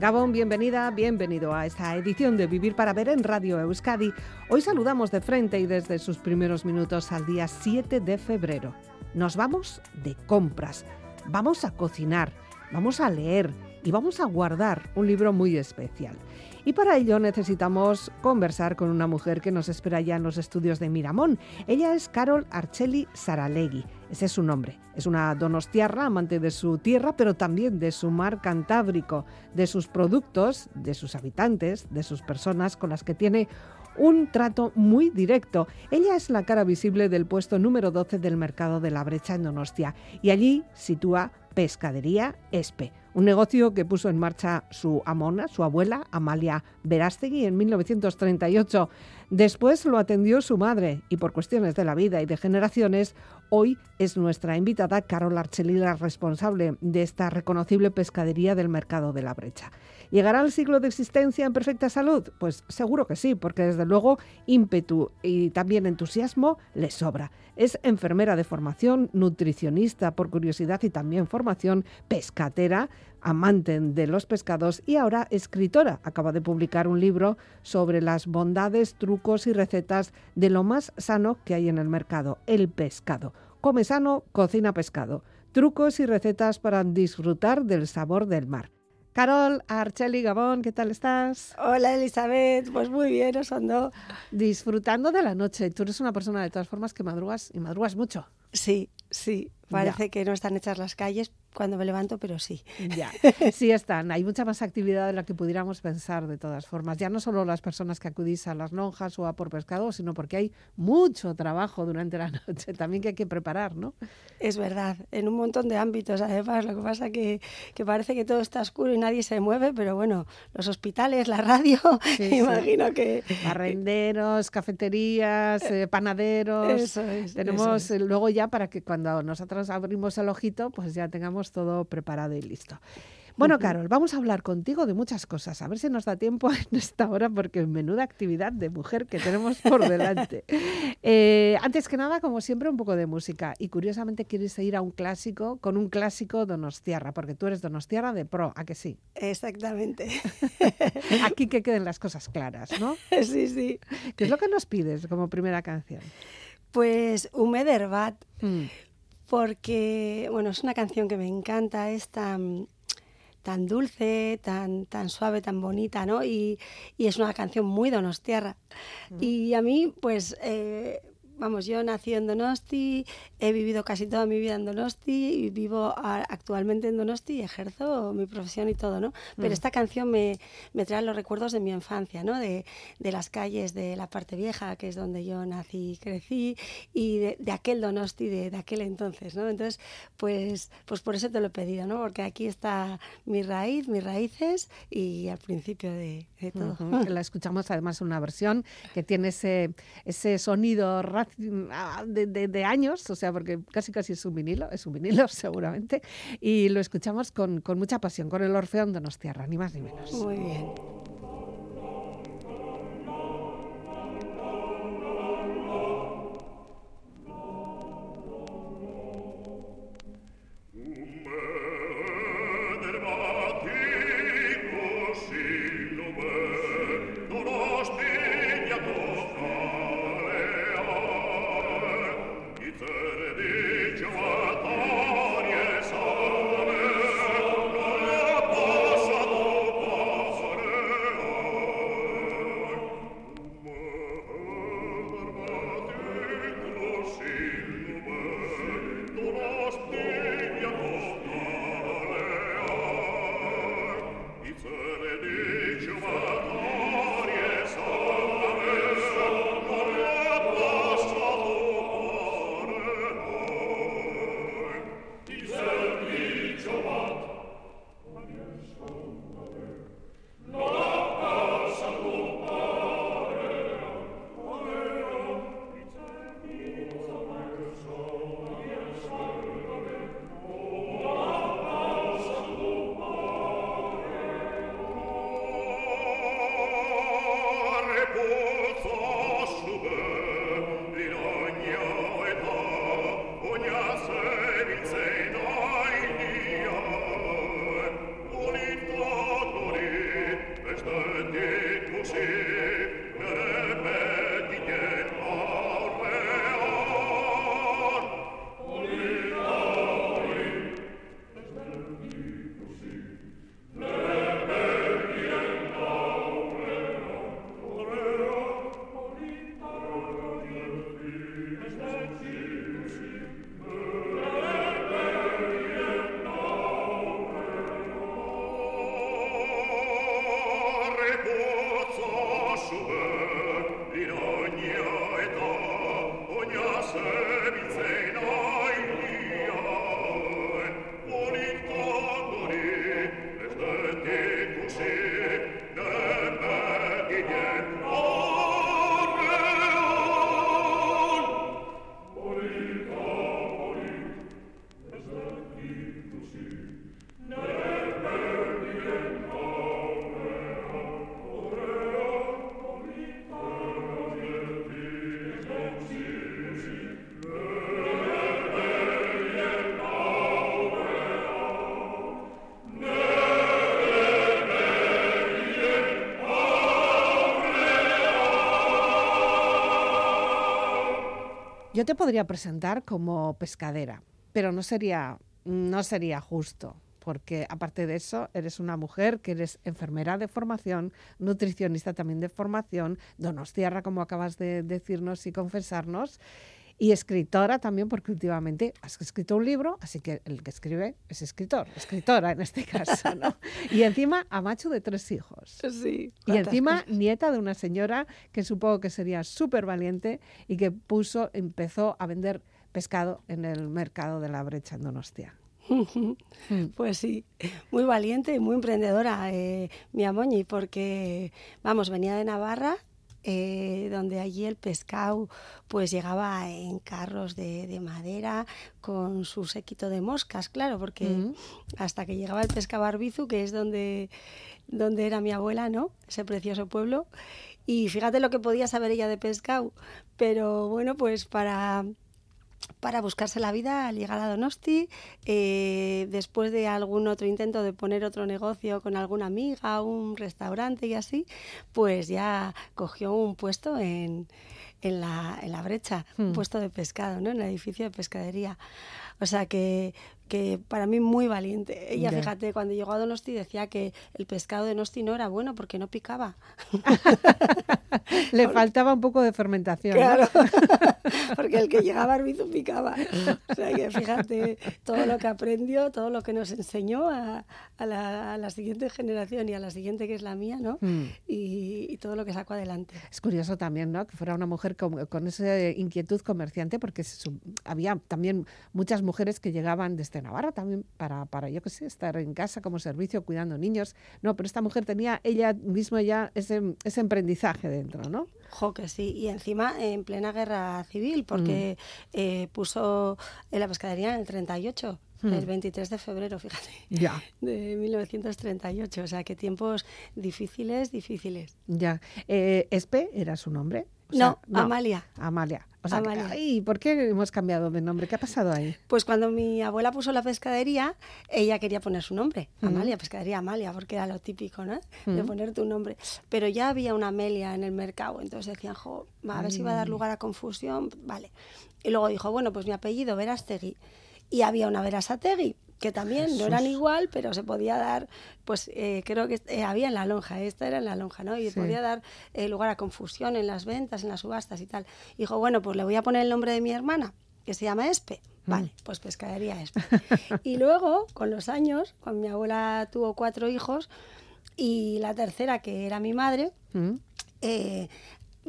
Gabón, bienvenida, bienvenido a esta edición de Vivir para Ver en Radio Euskadi. Hoy saludamos de frente y desde sus primeros minutos al día 7 de febrero. Nos vamos de compras, vamos a cocinar, vamos a leer y vamos a guardar un libro muy especial. Y para ello necesitamos conversar con una mujer que nos espera ya en los estudios de Miramón. Ella es Carol Arceli Saralegui. Ese es su nombre. Es una donostiarra, amante de su tierra, pero también de su mar Cantábrico, de sus productos, de sus habitantes, de sus personas con las que tiene un trato muy directo. Ella es la cara visible del puesto número 12 del mercado de la brecha en Donostia y allí sitúa Pescadería Espe, un negocio que puso en marcha su amona, su abuela, Amalia Verástegui, en 1938. Después lo atendió su madre y por cuestiones de la vida y de generaciones, hoy es nuestra invitada Carol Archeli, la responsable de esta reconocible pescadería del mercado de la brecha. ¿Llegará el siglo de existencia en perfecta salud? Pues seguro que sí, porque desde luego ímpetu y también entusiasmo le sobra. Es enfermera de formación, nutricionista por curiosidad y también formación, pescatera, amante de los pescados y ahora escritora. Acaba de publicar un libro sobre las bondades, trucos y recetas de lo más sano que hay en el mercado, el pescado. Come sano, cocina pescado. Trucos y recetas para disfrutar del sabor del mar. Carol, Archeli, Gabón, ¿qué tal estás? Hola Elizabeth, pues muy bien, Osondo. Disfrutando de la noche. Tú eres una persona de todas formas que madrugas y madrugas mucho. Sí, sí. Parece que no están hechas las calles cuando me levanto, pero sí. Ya, sí están. Hay mucha más actividad de la que pudiéramos pensar de todas formas. Ya no solo las personas que acudís a las lonjas o a por pescado, sino porque hay mucho trabajo durante la noche también que hay que preparar, ¿no? Es verdad, en un montón de ámbitos además. Lo que pasa que, que parece que todo está oscuro y nadie se mueve, pero bueno, los hospitales, la radio, sí, imagino sí. que... Barrenderos, cafeterías, eh, panaderos. Eso es, Tenemos eso es. luego ya para que cuando nosotros abrimos el ojito, pues ya tengamos todo preparado y listo. Bueno, Carol, vamos a hablar contigo de muchas cosas. A ver si nos da tiempo en esta hora, porque menuda actividad de mujer que tenemos por delante. eh, antes que nada, como siempre, un poco de música. Y curiosamente quieres ir a un clásico, con un clásico donostiarra, porque tú eres donostiarra de pro, ¿a que sí? Exactamente. Aquí que queden las cosas claras, ¿no? Sí, sí. ¿Qué es lo que nos pides como primera canción? Pues Humederbat. Mm. Porque bueno, es una canción que me encanta, es tan, tan dulce, tan, tan suave, tan bonita, ¿no? Y, y es una canción muy donostiarra. Mm. Y a mí, pues, eh, vamos, yo nací en Donosti, he vivido casi toda mi vida en Donosti y vivo a, actualmente en Donosti y ejerzo mi profesión y todo, ¿no? Pero mm. esta canción me, me, trae los recuerdos de mi infancia, ¿no? De, de, las calles de la parte vieja, que es donde yo nací y crecí, y de, de aquel Donosti de, de, aquel entonces, ¿no? Entonces, pues, pues por eso te lo he pedido, ¿no? Porque aquí está mi raíz, mis raíces y al principio de, todo. Uh -huh. La escuchamos además una versión que tiene ese, ese sonido de, de, de, años, o sea, porque casi casi es un vinilo, es un vinilo seguramente, y lo escuchamos con, con mucha pasión, con el Orfeón Donostiarra, ni más ni menos. Muy bien. Te podría presentar como pescadera, pero no sería, no sería justo porque aparte de eso, eres una mujer que eres enfermera de formación, nutricionista también de formación, donostiarra, como acabas de decirnos y confesarnos, y escritora también, porque últimamente has escrito un libro, así que el que escribe es escritor, escritora en este caso, ¿no? Y encima, amacho de tres hijos. Sí. Y encima, nieta de una señora que supongo que sería súper valiente y que puso, empezó a vender pescado en el mercado de la brecha en Donostia. Pues sí, muy valiente y muy emprendedora eh, mi Amoñi, porque, vamos, venía de Navarra eh, donde allí el pescado pues llegaba en carros de, madera con su séquito de moscas, claro, porque hasta que llegaba el pescado Arbizu, que es donde, donde era mi abuela, ¿no? Ese precioso pueblo. Y fíjate lo que podía saber ella de pescado. Pero bueno, pues para para buscarse la vida al llegar a Donosti, eh, después de algún otro intento de poner otro negocio con alguna amiga, un restaurante y así, pues ya cogió un puesto en, en, la, en la brecha, un hmm. puesto de pescado, ¿no? en el edificio de pescadería. O sea que que para mí muy valiente. Ella, fíjate, cuando llegó a Donosti decía que el pescado de Donosti no era bueno porque no picaba. Le faltaba un poco de fermentación. Claro, porque el que llegaba a Arbizu picaba. O sea que fíjate todo lo que aprendió, todo lo que nos enseñó a, la, siguiente generación y a la siguiente que es la mía, ¿no? Hmm. Y, todo lo que sacó adelante. Es curioso también, ¿no? Que fuera una mujer con, con esa inquietud comerciante porque había también muchas mujeres que llegaban desde Navarra también para, para, yo qué sé, estar en casa como servicio cuidando niños. No, pero esta mujer tenía ella misma ya ese, ese emprendizaje dentro, ¿no? Jo, que sí. Y encima en plena guerra civil, porque mm. eh, puso en la pescadería en el 38 mm. el 23 de febrero, fíjate, ya. de 1938. O sea, que tiempos difíciles, difíciles. Ya. Eh, ¿Espe era su nombre? No, Amalia. Amalia. ¿Y por qué hemos cambiado de nombre? ¿Qué ha pasado ahí? Pues cuando mi abuela puso la pescadería, ella quería poner su nombre, Amalia, pescadería Amalia, porque era lo típico, ¿no? De poner tu nombre. Pero ya había una Amelia en el mercado, entonces decían, jo, a ver si va a dar lugar a confusión, vale. Y luego dijo, bueno, pues mi apellido, Verastegui. Y había una Verasategui, que también no eran igual, pero se podía dar, pues eh, creo que eh, había en la lonja, esta era en la lonja, ¿no? Y podía dar eh, lugar a confusión en las ventas, en las subastas y tal. dijo, bueno, pues le voy a poner el nombre de mi hermana, que se llama Espe. Mm. Vale, pues pescadería Espe. y luego, con los años, cuando mi abuela tuvo cuatro hijos, y la tercera, que era mi madre, mm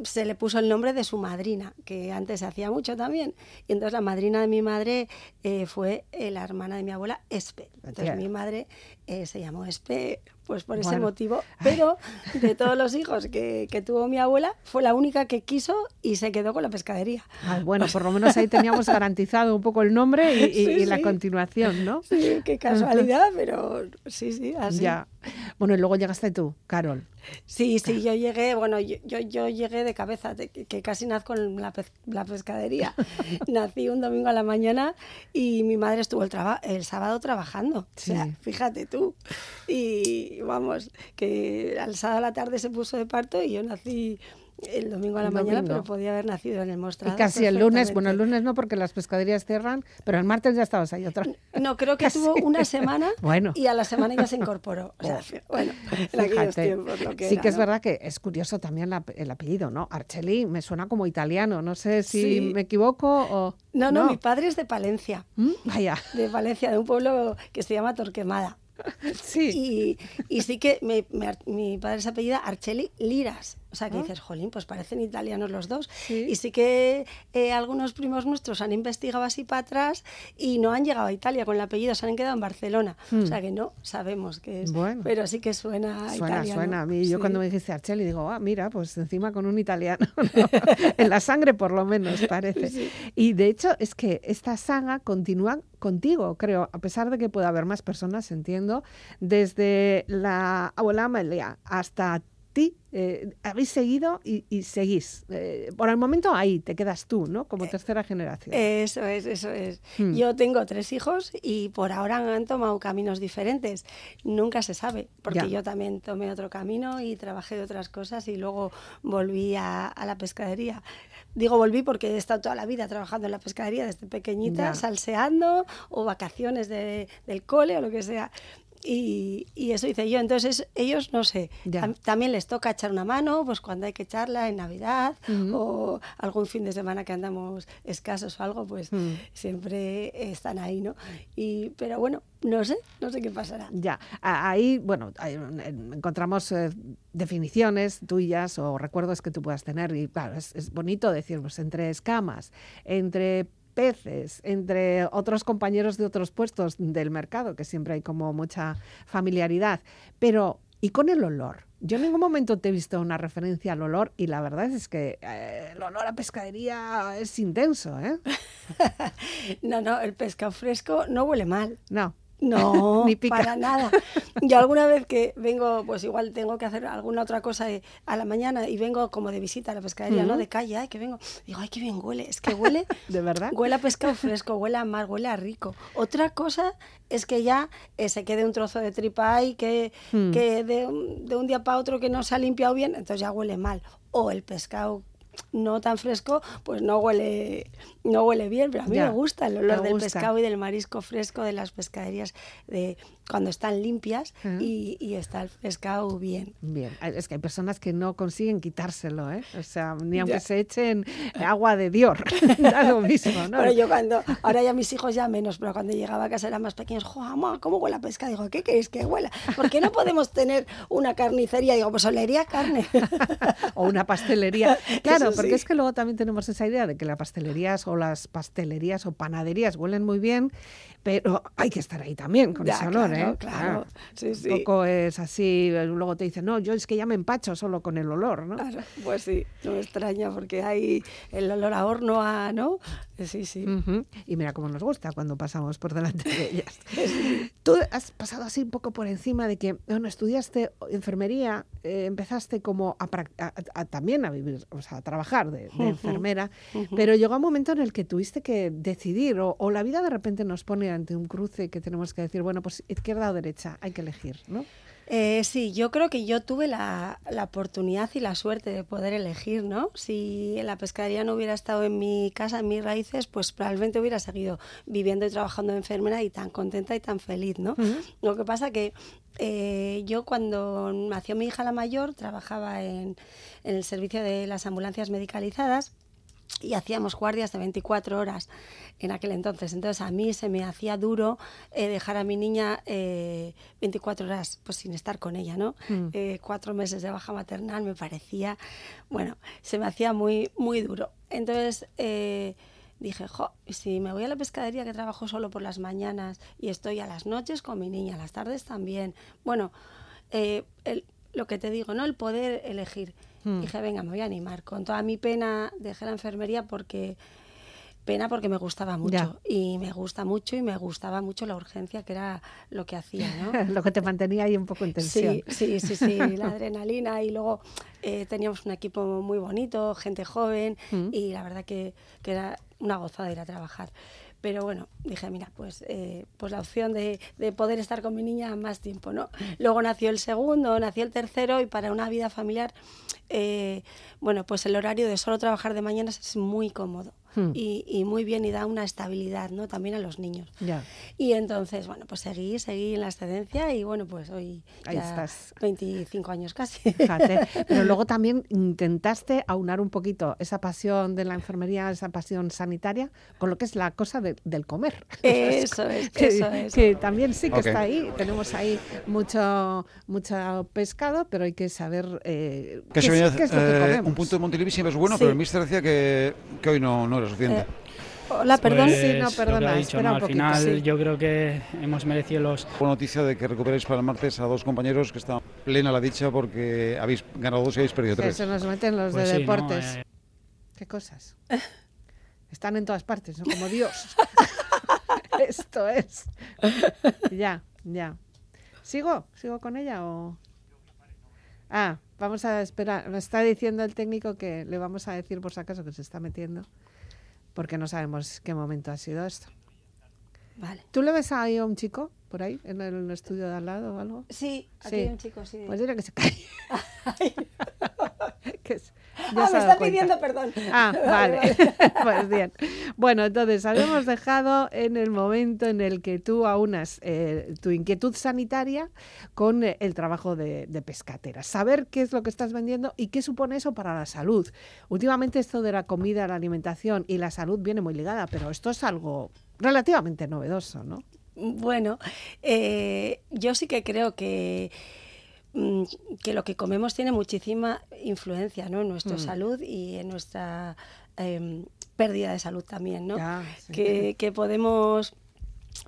se le puso el nombre de su madrina, que antes se hacía mucho también. Y entonces la madrina de mi madre eh, fue eh, la hermana de mi abuela, Espe. Entonces mi madre eh, se llamó Espe pues por ese motivo. Pero de todos los hijos que, que, tuvo mi abuela, fue la única que quiso y se quedó con la pescadería. bueno, por lo menos ahí teníamos garantizado un poco el nombre y, la continuación, ¿no? Sí, qué casualidad, pero sí, sí, así. Ya. Bueno, y luego llegaste tú, Carol. Sí, sí, yo llegué, bueno, yo, yo, llegué de cabeza, que casi nazco en la, la pescadería. Nací un domingo a la mañana y mi madre estuvo el, el sábado trabajando. O sea, fíjate tú. Y vamos, que al sábado a la tarde se puso de parto y yo nací el domingo a la mañana, pero podía haber nacido en el mostrador. Y casi el lunes, bueno, el lunes no porque las pescaderías cierran, pero el martes ya estabas ahí otra. No, creo que tuvo una semana bueno. y a la semana ya se incorporó. O sea, bueno, en aquellos tiempos lo que Sí que es verdad que es curioso también el apellido, ¿no? Arceli me suena como italiano, no sé si me equivoco o... No, no, mi padre es de Palencia. ¿Mm? Vaya. De Palencia, de un pueblo que se llama Torquemada. Sí. Y, y sí que mi padre se apellida Arceli Liras. O sea, que ah. dices, jolín, pues parecen italianos los dos. Y sí que eh, algunos primos nuestros han investigado así para atrás y no han llegado a Italia con el apellido, se han quedado en Barcelona. O hmm. sea, que no sabemos qué es. Bueno, pero sí que suena Suena, italiano. suena. A mí, yo cuando me dijiste Arceli, digo, ah, mira, pues encima con un italiano. en la sangre, por lo menos, parece. Y de hecho, es que esta saga continúa contigo, creo, a pesar de que pueda haber más personas, entiendo, desde la abuela Amelia hasta ti eh, habéis seguido y, seguís. Eh, por el momento ahí te quedas tú, ¿no? Como eh, tercera generación. Eso es, eso es. Hmm. Yo tengo tres hijos y por ahora han tomado caminos diferentes. Nunca se sabe, porque yo también tomé otro camino y trabajé de otras cosas y luego volví a, la pescadería. digo volví porque he estado toda la vida trabajando en la pescadería desde pequeñita, Ya. salseando o vacaciones de- del cole o lo que sea. Y, y eso hice yo. Entonces, ellos, no sé, Ya. también les toca echar una mano, pues cuando hay que echarla en Navidad Ujú. o algún fin de semana que andamos escasos o algo, pues Mm. siempre están ahí, ¿no? Y, pero bueno, no sé, no sé qué pasará. Ya, ahí, bueno, ahí, en- encontramos eh, definiciones tuyas o recuerdos que tú puedas tener y claro, es, es bonito decir, pues entre escamas, entre peces, entre otros compañeros de otros puestos del mercado, que siempre hay como mucha familiaridad, pero ¿y con el olor? Yo en ningún momento te he visto una referencia al olor y la verdad es que eh, el olor a pescadería es intenso, ¿eh? No, no, el pescado fresco no huele mal. No. No, Ni pica. para nada. Yo alguna vez que vengo, pues igual tengo que hacer alguna otra cosa eh, a la mañana y vengo como de visita a la pescadería, ¿no? De calle, ay, que vengo. Digo, ay, qué bien huele. Es que huele, ¿De verdad? huele a pescado fresco, huele a mar, huele a rico. Otra cosa es que ya eh, se quede un trozo de tripa ahí que, Hmm. que de, un- de un día para otro que no se ha limpiado bien, entonces ya huele mal. O el pescado no tan fresco, pues no huele, no huele bien, pero a mí Ya, me gusta el olor del gusta. pescado y del marisco fresco de las pescaderías de cuando están limpias y, y está el pescado bien. Bien, es que hay personas que no consiguen quitárselo, ¿eh? O sea, ni aunque Ya. se echen agua de Dior, da lo mismo, ¿no? Pero yo cuando, ahora ya mis hijos ya menos, pero cuando llegaba a casa eran más pequeños, jo, mamá, ¿cómo huele a pesca? Digo, ¿qué queréis que huela? ¿Por qué no podemos tener una carnicería? Digo, pues olería carne. o una pastelería. Claro, Eso porque sí. es que luego también tenemos esa idea de que las pastelerías o las pastelerías o panaderías huelen muy bien, pero hay que estar ahí también con Ya, ese olor, claro, ¿eh? claro. Sí, sí. Un poco es así, luego te dicen, no, yo es que ya me empacho solo con el olor, ¿no? Claro, pues sí, no me extraña porque hay el olor a horno, a, ¿no? Sí, sí. Ujú. Y mira cómo nos gusta cuando pasamos por delante de ellas. Tú has pasado así un poco por encima de que, bueno, estudiaste enfermería, eh, empezaste como a, a- a- también a vivir, o sea, a trabajar de, enfermera, pero llegó un momento en el que tuviste que decidir, o, o la vida de repente nos pone ante un cruce que tenemos que decir, bueno, pues izquierda o derecha, hay que elegir, ¿no? Eh, sí, yo creo que yo tuve la, la oportunidad y la suerte de poder elegir, ¿no? Si la pescadería no hubiera estado en mi casa, en mis raíces, pues probablemente hubiera seguido viviendo y trabajando de enfermera y tan contenta y tan feliz, ¿no? Lo que pasa que eh, yo cuando nació mi hija la mayor trabajaba en, en el servicio de las ambulancias medicalizadas y hacíamos guardias de 24 horas en aquel entonces. Entonces a mí se me hacía duro eh, dejar a mi niña eh, 24 horas pues sin estar con ella, ¿no? Mm. Eh, cuatro meses de baja maternal me parecía, bueno, se me hacía muy, muy duro. Entonces eh, dije, jo, si me voy a la pescadería que trabajo solo por las mañanas y estoy a las noches con mi niña, a las tardes también. Bueno, el- lo que te digo, ¿no? El poder elegir. Hmm. Dije, venga, me voy a animar. Con toda mi pena dejé la enfermería porque pena porque me gustaba mucho Ya. y me gusta mucho y me gustaba mucho la urgencia que era lo que hacía, ¿no? Lo que te mantenía ahí un poco en tensión. Sí, sí, sí, sí, la adrenalina y luego eh, teníamos un equipo muy bonito, gente joven Mm. y la verdad que, que era una gozada ir a trabajar. Pero bueno, dije, mira, pues, eh, pues la opción de, de poder estar con mi niña más tiempo, ¿no? Luego nació el segundo, nació el tercero y para una vida familiar, eh, bueno, pues el horario de solo trabajar de mañanas es muy cómodo Hmm. y, y muy bien y da una estabilidad, ¿no? También a los niños. Ya. Y entonces, bueno, pues seguí, seguí en la excedencia y bueno, pues hoy Ahí ya estás. 25 años casi. Fíjate. Pero luego también intentaste aunar un poquito esa pasión de la enfermería, esa pasión sanitaria, con lo que es la cosa de- del comer. Eso es, que, eso es. que también sí que Ok. está ahí. Tenemos ahí mucho, mucho pescado, pero hay que saber eh, Que qué, se es, qué es lo que eh, comemos. un punto de Montilivi siempre es bueno, Sí. pero el mister decía que, que hoy no, no era suficiente. Eh, Hola, perdón. sí, no, Pues, perdona, dicho, espera ¿no? un Al poquito, final sí. yo creo que hemos merecido los Buena noticia de que recuperéis para el martes a dos compañeros que están plena la dicha porque habéis ganado dos y habéis perdido tres. se nos meten los Pues de sí, ¿no? deportes. Eh, ¿Qué cosas? Están en todas partes, ¿no? como Dios. Esto es. Ya, ya. ¿Sigo? ¿Sigo con ella o...? Ah, vamos a esperar. Me está diciendo el técnico que le vamos a decir por si acaso que se está metiendo, porque no sabemos qué momento ha sido esto. Vale. ¿Tú le ves ahí a un chico por ahí en el estudio de al lado o algo? Sí, aquí Sí. hay un chico, sí. Pues dile que se calle. ah, me está pidiendo perdón. Ah, vale. pues bien. Bueno, entonces habíamos dejado en el momento en el que tú aunas eh, tu inquietud sanitaria con eh, el trabajo de, de, pescatera. Saber qué es lo que estás vendiendo y qué supone eso para la salud. Últimamente esto de la comida, la alimentación y la salud viene muy ligada, pero esto es algo relativamente novedoso, ¿no? Bueno, eh, yo sí que creo que Mm, que lo que comemos tiene muchísima influencia en nuestra mm. salud y en nuestra em, pérdida de salud también, ¿no? que, que, podemos,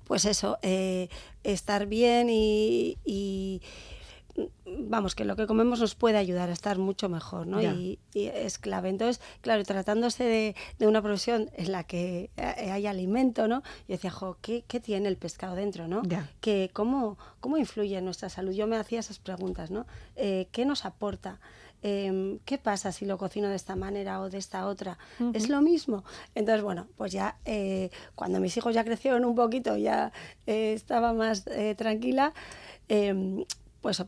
pues eso, eh, estar bien y, vamos, que lo que comemos nos puede ayudar a estar mucho mejor, ¿no? Y, es clave. Entonces, claro, tratándose de, de, una profesión en la que eh, hay alimento, ¿no? Yo decía, jo, ¿qué, ¿qué, tiene el pescado dentro, no? Que, ¿cómo, ¿Cómo influye en nuestra salud? Yo me hacía esas preguntas, ¿no? Eh, ¿Qué nos aporta? Em, ¿qué pasa si lo cocino de esta manera o de esta otra? ¿Es lo mismo? Entonces, bueno, pues ya eh, cuando mis hijos ya crecieron un poquito, ya estaba más tranquila, em, pues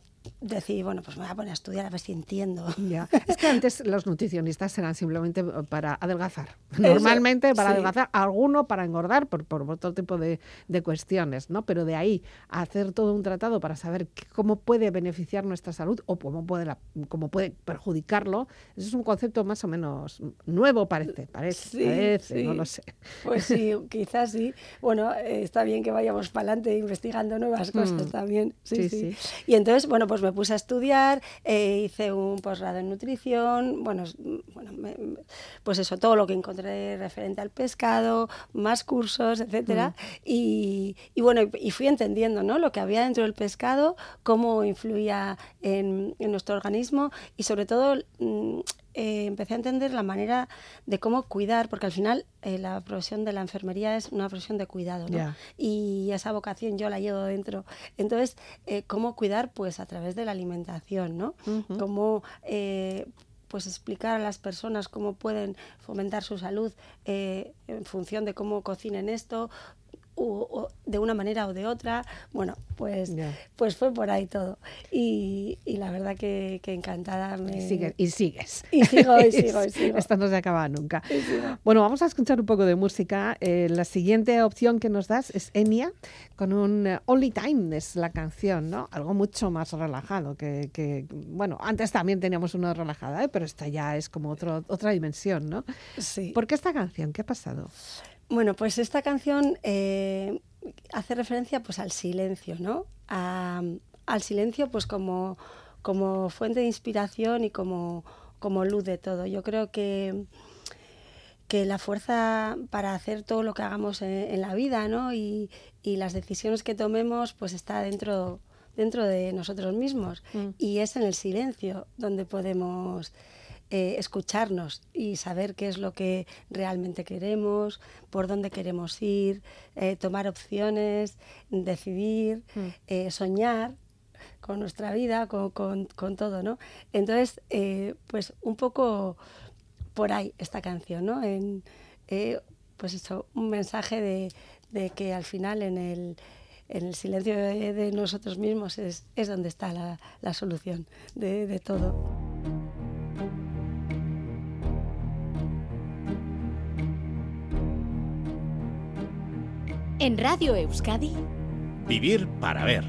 decidí, bueno, pues me voy a poner a estudiar a ver si entiendo. Es que antes los nutricionistas eran simplemente para adelgazar. Normalmente para adelgazar, alguno para engordar por, por otro tipo de, de, cuestiones, ¿no? Pero de ahí a hacer todo un tratado para saber cómo puede beneficiar nuestra salud o cómo puede, la, cómo puede perjudicarlo, eso es un concepto más o menos nuevo, parece, parece, sí, no lo sé. Pues sí, quizás sí. Bueno, eh, está bien que vayamos para adelante investigando nuevas cosas mm. también. Sí, sí, Y entonces, bueno, pues me puse a estudiar, eh, hice un posgrado en nutrición, bueno, bueno pues eso, todo lo que encontré referente al pescado, más cursos, etcétera, mm. y, bueno, y fui entendiendo ¿no? lo que había dentro del pescado, cómo influía en, en nuestro organismo y sobre todo mm, eh, empecé a entender la manera de cómo cuidar, porque al final eh, la profesión de la enfermería es una profesión de cuidado, ¿no? Y esa vocación yo la llevo dentro. Entonces, eh, cómo cuidar, pues a través de la alimentación, ¿no? Cómo pues explicar a las personas cómo pueden fomentar su salud en función de cómo cocinen esto, o, de una manera o de otra. Bueno, pues, pues fue por ahí todo. Y, y la verdad que, que encantada me... Y, sigue, y sigues. Y sigo, y sigo, y sigo. Esto no se acaba nunca. Bueno, vamos a escuchar un poco de música. Eh, la siguiente opción que nos das es Enya, con un eh, Only Time, es la canción, ¿no? Algo mucho más relajado que, que bueno, antes también teníamos una relajada, ¿eh? pero esta ya es como otro, otra dimensión, ¿no? Sí. ¿Por qué esta canción? ¿Qué ha pasado? Bueno, pues esta canción eh, hace referencia pues al silencio, ¿no? al silencio pues como, como fuente de inspiración y como, como luz de todo. Yo creo que, que la fuerza para hacer todo lo que hagamos en, la vida ¿no? y, y, las decisiones que tomemos pues está dentro, dentro de nosotros mismos mm. y es en el silencio donde podemos eh, escucharnos y saber qué es lo que realmente queremos, por dónde queremos ir, eh, tomar opciones, decidir, mm. eh, soñar con nuestra vida, con, con, todo, ¿no? Entonces, pues un poco por ahí esta canción, ¿no? En, pues eso, un mensaje de, de, que al final en el, en el silencio de, nosotros mismos es, es donde está la, la solución de, de todo. En Radio Euskadi. Vivir para ver.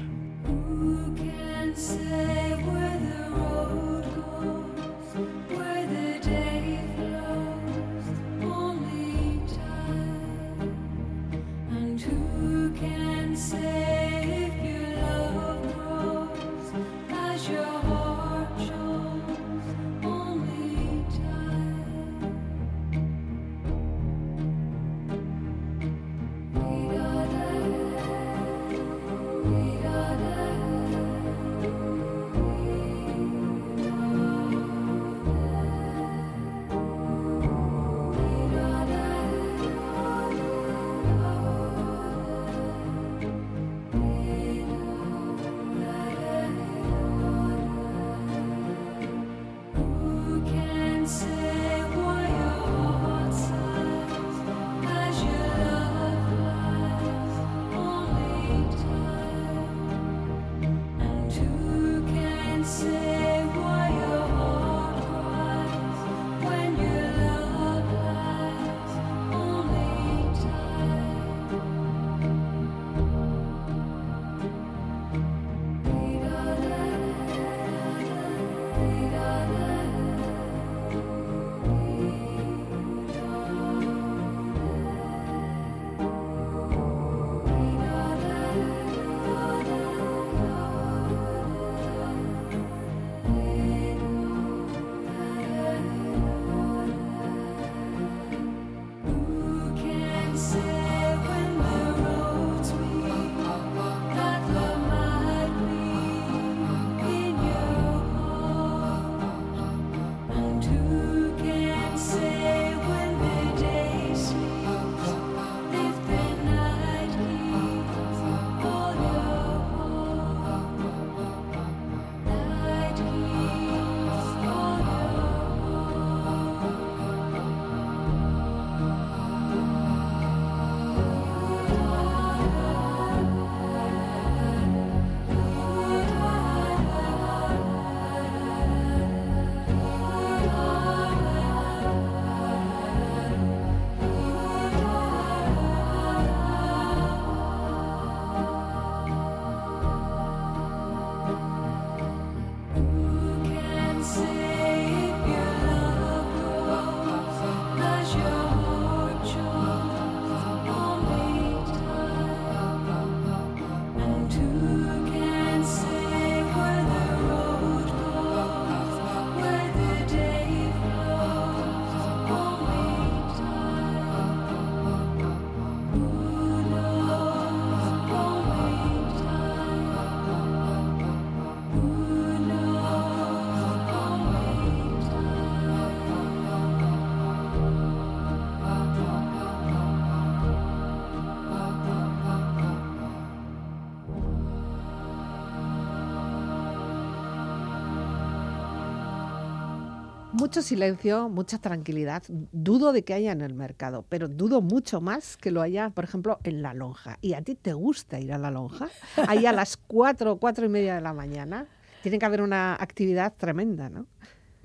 Mucho silencio, mucha tranquilidad. Dudo de que haya en el mercado, pero dudo mucho más que lo haya, por ejemplo, en la lonja. ¿Y a ti te gusta ir a la lonja? Ahí a las cuatro, cuatro y media de la mañana. Tiene que haber una actividad tremenda, ¿no?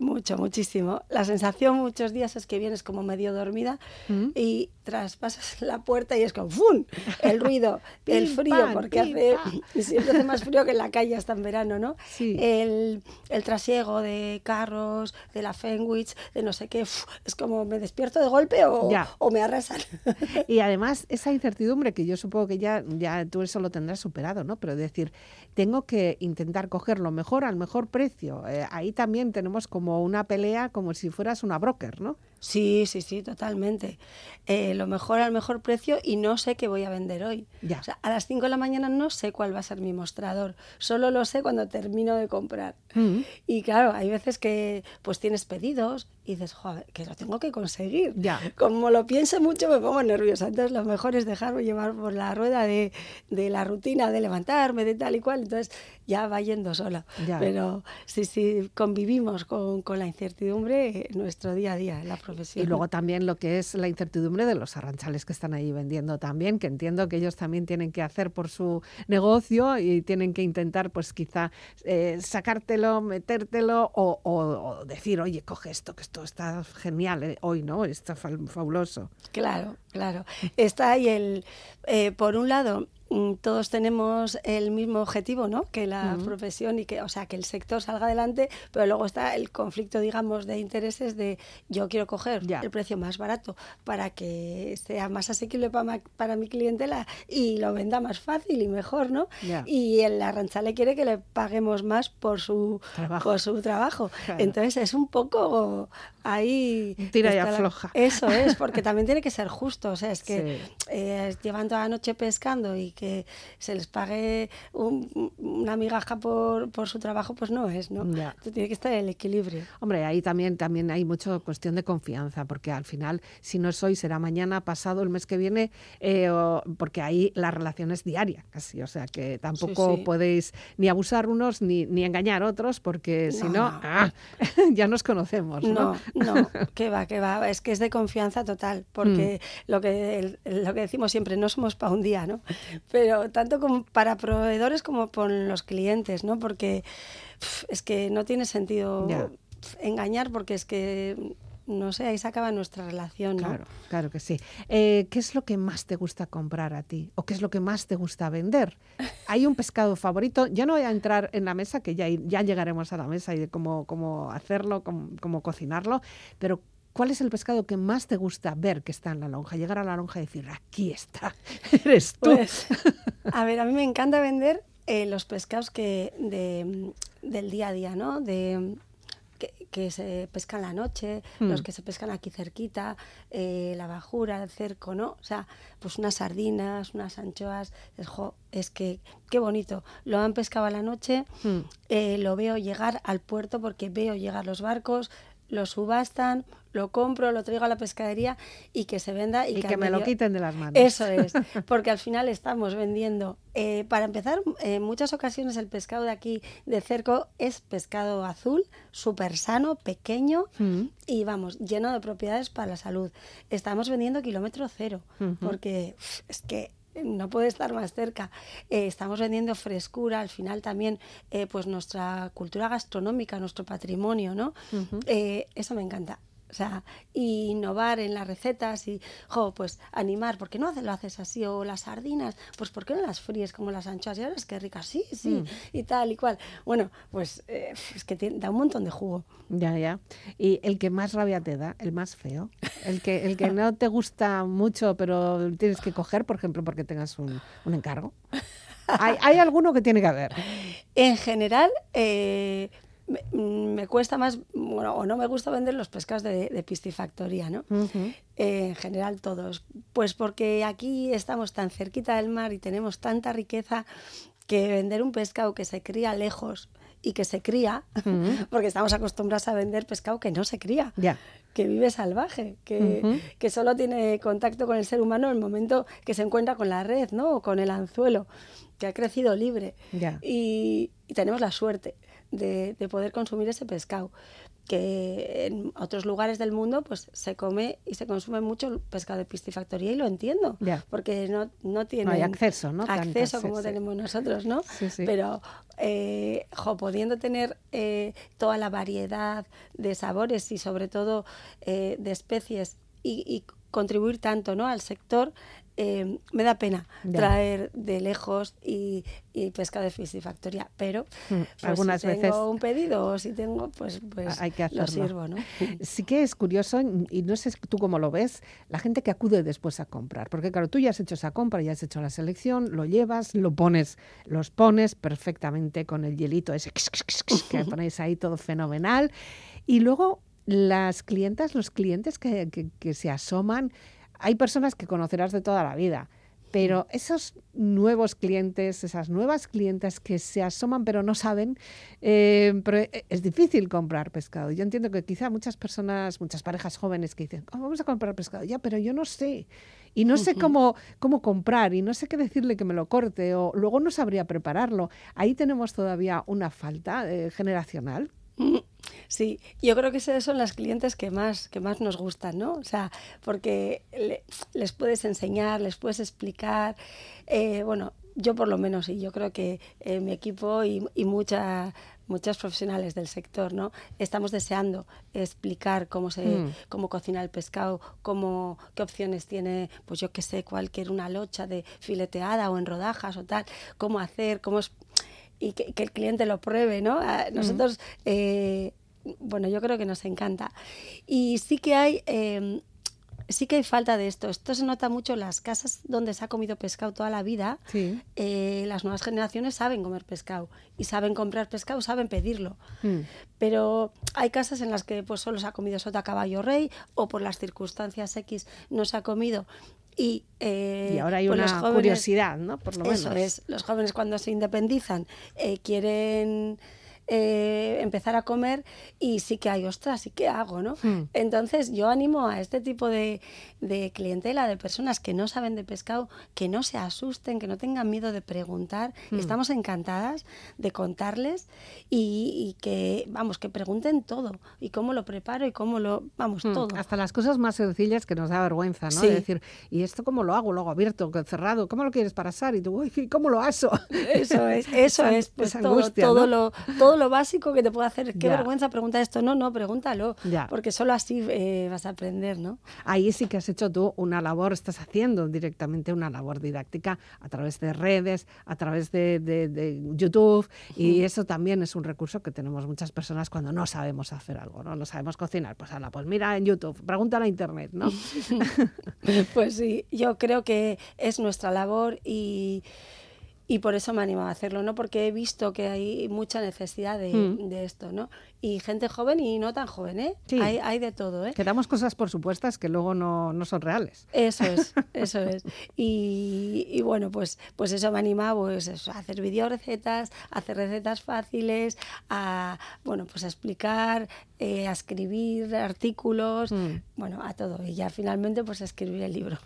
Mucho, muchísimo. La sensación muchos días es que vienes como medio dormida Mm. y traspasas la puerta y es como ¡fum! El ruido, el frío, porque hace, siempre hace más frío que en la calle hasta en verano, ¿no? Sí. El, el trasiego de carros, de la Fenwich, de no sé qué, es como me despierto de golpe o, Ya. o me arrasan. Y además esa incertidumbre que yo supongo que ya, ya tú eso lo tendrás superado, ¿no? Pero decir, tengo que intentar coger lo mejor al mejor precio. Eh, ahí también tenemos como una pelea como si fueras una broker, ¿no? Sí, sí, sí, totalmente. Eh, lo mejor al mejor precio y no sé qué voy a vender hoy. Ya. O sea, a las 5 de la mañana no sé cuál va a ser mi mostrador, solo lo sé cuando termino de comprar. Mm. Y claro, hay veces que pues tienes pedidos y dices, joder, que lo tengo que conseguir. Ya. Como lo piense mucho me pongo nerviosa. Entonces lo mejor es dejarme llevar por la rueda de, de la rutina, de levantarme, de tal y cual. Entonces ya va yendo sola. Ya. Pero sí, sí, convivimos con, con la incertidumbre en nuestro día a día, la profesión. Y luego también lo que es la incertidumbre de los arranchales que están ahí vendiendo también, que entiendo que ellos también tienen que hacer por su negocio y tienen que intentar, pues quizá eh, sacártelo, metértelo o, o- o decir, oye, coge esto, que esto está genial eh, hoy, ¿no? Está fabuloso. Claro, claro. Está ahí el, eh, por un lado, todos tenemos el mismo objetivo, ¿no? Que la profesión y que, o sea, que el sector salga adelante, pero luego está el conflicto, digamos, de intereses de yo quiero coger Ya. el precio más barato para que sea más asequible para, para mi clientela y lo venda más fácil y mejor, ¿no? Ya. Y el arranchale quiere que le paguemos más por su Trabajo. por su trabajo. Claro. Entonces es un poco ahí Tira y la- afloja. Eso es, porque también tiene que ser justo. O sea, es que Sí. eh, llevan toda la noche pescando y que se les pague un- una migaja por, por su trabajo, pues no es, ¿no? Ya. Entonces tiene que estar el equilibrio. Hombre, ahí también, también hay mucha cuestión de confianza, porque al final, si no es hoy, será mañana, pasado, el mes que viene, eh, o- porque ahí la relación es diaria casi. O sea que tampoco sí. podéis ni abusar unos ni, ni engañar otros, porque si no, No. ¡ah! ya nos conocemos. ¿no? No, no, que va, que va. Es que es de confianza total, porque Mm. lo, que, lo que decimos siempre, no somos para un día, ¿no? Pero tanto como para proveedores como por los clientes, ¿no? Porque es que no tiene sentido Ya. engañar, porque es que, no sé, ahí se acaba nuestra relación, ¿no? Claro, claro que sí. Eh, ¿Qué es lo que más te gusta comprar a ti? ¿O qué es lo que más te gusta vender? ¿Hay un pescado favorito? Ya no voy a entrar en la mesa, que ya, ya llegaremos a la mesa y de cómo, cómo hacerlo, cómo, cómo cocinarlo, pero ¿cuál es el pescado que más te gusta ver que está en la lonja? Llegar a la lonja y decir, aquí está, eres tú. Pues, a ver, a mí me encanta vender eh, los pescados que de, del día a día, ¿no? De, que, que se pescan la noche, los Mm. que se pescan aquí cerquita, eh, la bajura, el cerco, ¿no? O sea, pues unas sardinas, unas anchoas, es, jo, es que qué bonito. Lo han pescado a la noche, Mm. eh, lo veo llegar al puerto porque veo llegar los barcos, lo subastan, lo compro, lo traigo a la pescadería y que se venda y, y que, me lo quiten de las manos. eso es, porque al final estamos vendiendo. eh, para empezar, en muchas ocasiones el pescado de aquí de cerco es pescado azul, súper sano, pequeño Mm. y vamos, lleno de propiedades para la salud. Estamos vendiendo kilómetro cero, porque uf, es que no puede estar más cerca. Eh, estamos vendiendo frescura, al final también eh, pues nuestra cultura gastronómica, nuestro patrimonio, ¿no? Eh, eso me encanta. O sea, y innovar en las recetas y, jo, pues animar, ¿por qué no lo haces así? O las sardinas, pues ¿por qué no las fríes como las anchoas? Y ahora es que ricas, sí, sí, Mm. y tal y cual. Bueno, pues eh, es que tiene- da un montón de jugo. Ya, ya. Y el que más rabia te da, el más feo, el que, el que no te gusta mucho, pero tienes que coger, por ejemplo, porque tengas un, un encargo. Hay, hay alguno que tiene que haber. En general, eh, me, mm, me cuesta más, bueno, o no me gusta vender los pescados de, de piscifactoría, ¿no? Eh, en general todos. Pues porque aquí estamos tan cerquita del mar y tenemos tanta riqueza que vender un pescado que se cría lejos y que se cría, porque estamos acostumbrados a vender pescado que no se cría, Ya. que vive salvaje, que, que solo tiene contacto con el ser humano en el momento que se encuentra con la red, ¿no? O con el anzuelo, que ha crecido libre. Y tenemos la suerte de, de poder consumir ese pescado que en otros lugares del mundo pues se come y se consume mucho pescado de piscifactoría y lo entiendo, porque no, no tienen No hay acceso, ¿no? acceso Tantas, como sí. tenemos nosotros, ¿no? Sí, sí. Pero, eh, jo, pudiendo tener eh, toda la variedad de sabores y sobre todo eh, de especies y, y contribuir tanto ¿no? al sector, eh, me da pena Ya. traer de lejos y, y pescado de piscifactoría, pero Mm, pues, algunas si tengo veces- un pedido o si tengo, pues, pues Hay que lo sirvo, ¿no? Sí que es curioso, y no sé tú cómo lo ves, la gente que acude después a comprar. Porque claro, tú ya has hecho esa compra, ya has hecho la selección, lo llevas, lo pones, los pones perfectamente con el hielito ese que ponéis ahí todo fenomenal. Y luego las clientas, los clientes que, que- que se asoman, hay personas que conocerás de toda la vida. Pero esos nuevos clientes, esas nuevas clientas que se asoman pero no saben, eh, pero e- es difícil comprar pescado. Yo entiendo que quizá muchas personas, muchas parejas jóvenes que dicen, "Oh, vamos a comprar pescado, ya, pero yo no sé. Y no sé cómo, cómo comprar y no sé qué decirle que me lo corte o luego no sabría prepararlo. Ahí tenemos todavía una falta eh, generacional. Sí, yo creo que esas son las clientes que más, que más nos gustan, ¿no? O sea, porque le- les puedes enseñar, les puedes explicar. eh, bueno, yo por lo menos, y yo creo que eh, mi equipo y, y mucha- muchos profesionales del sector, ¿no? Estamos deseando explicar cómo se, Mm. cómo cocina el pescado, cómo, qué opciones tiene, pues yo qué sé, cualquier una locha de fileteada o en rodajas o tal, cómo hacer, cómo es y que, que el cliente lo pruebe, ¿no? A nosotros, eh, bueno, yo creo que nos encanta. Y sí que hay, eh, sí que hay falta de esto. Esto se nota mucho en las casas donde se ha comido pescado toda la vida. Sí. eh, las nuevas generaciones saben comer pescado y saben comprar pescado, saben pedirlo. Mm. Pero hay casas en las que pues solo se ha comido sota caballo rey o por las circunstancias X no se ha comido. Y, eh, Y ahora hay pues una jóvenes- curiosidad, ¿no? Por lo eso menos. es, los jóvenes cuando se independizan eh, quieren eh, empezar a comer y sí que hay, ostras, ¿y qué hago? ¿no? Hmm. Entonces yo animo a este tipo de, de clientela, de personas que no saben de pescado, que no se asusten, que no tengan miedo de preguntar. Hmm. Estamos encantadas de contarles y, y que, vamos, que pregunten todo y cómo lo preparo y cómo lo, vamos, Mm, todo. Hasta las cosas más sencillas que nos da vergüenza, ¿no? Sí. De decir, ¿y esto cómo lo hago? ¿Lo hago abierto, cerrado? ¿Cómo lo quieres para asar? Y tú, uy, ¿cómo lo aso? Eso es, eso es, pues todo, angustia, todo, ¿no? lo, todo lo básico que te puede hacer. Qué Ya. vergüenza preguntar esto. No, no, pregúntalo. Ya. Porque solo así eh, vas a aprender, ¿no? Ahí sí que has hecho tú una labor, estás haciendo directamente una labor didáctica a través de redes, a través de, de- de YouTube, y eso también es un recurso que tenemos muchas personas cuando no sabemos hacer algo, ¿no? No sabemos cocinar, pues ala, pues mira en YouTube, pregúntale a internet, ¿no? Pues sí, yo creo que es nuestra labor y, y por eso me animo a hacerlo, ¿no? Porque he visto que hay mucha necesidad de, Mm. de esto, ¿no? Y gente joven y no tan joven, ¿eh? Sí. Hay, hay de todo, ¿eh? que damos cosas por supuestas que luego no, no son reales. Eso es, eso es. Y, y bueno, pues, pues eso me anima pues, eso, a hacer videorecetas, a hacer recetas fáciles, a bueno, pues a explicar, eh, a escribir artículos, Mm. bueno, a todo. Y ya finalmente pues a escribir el libro.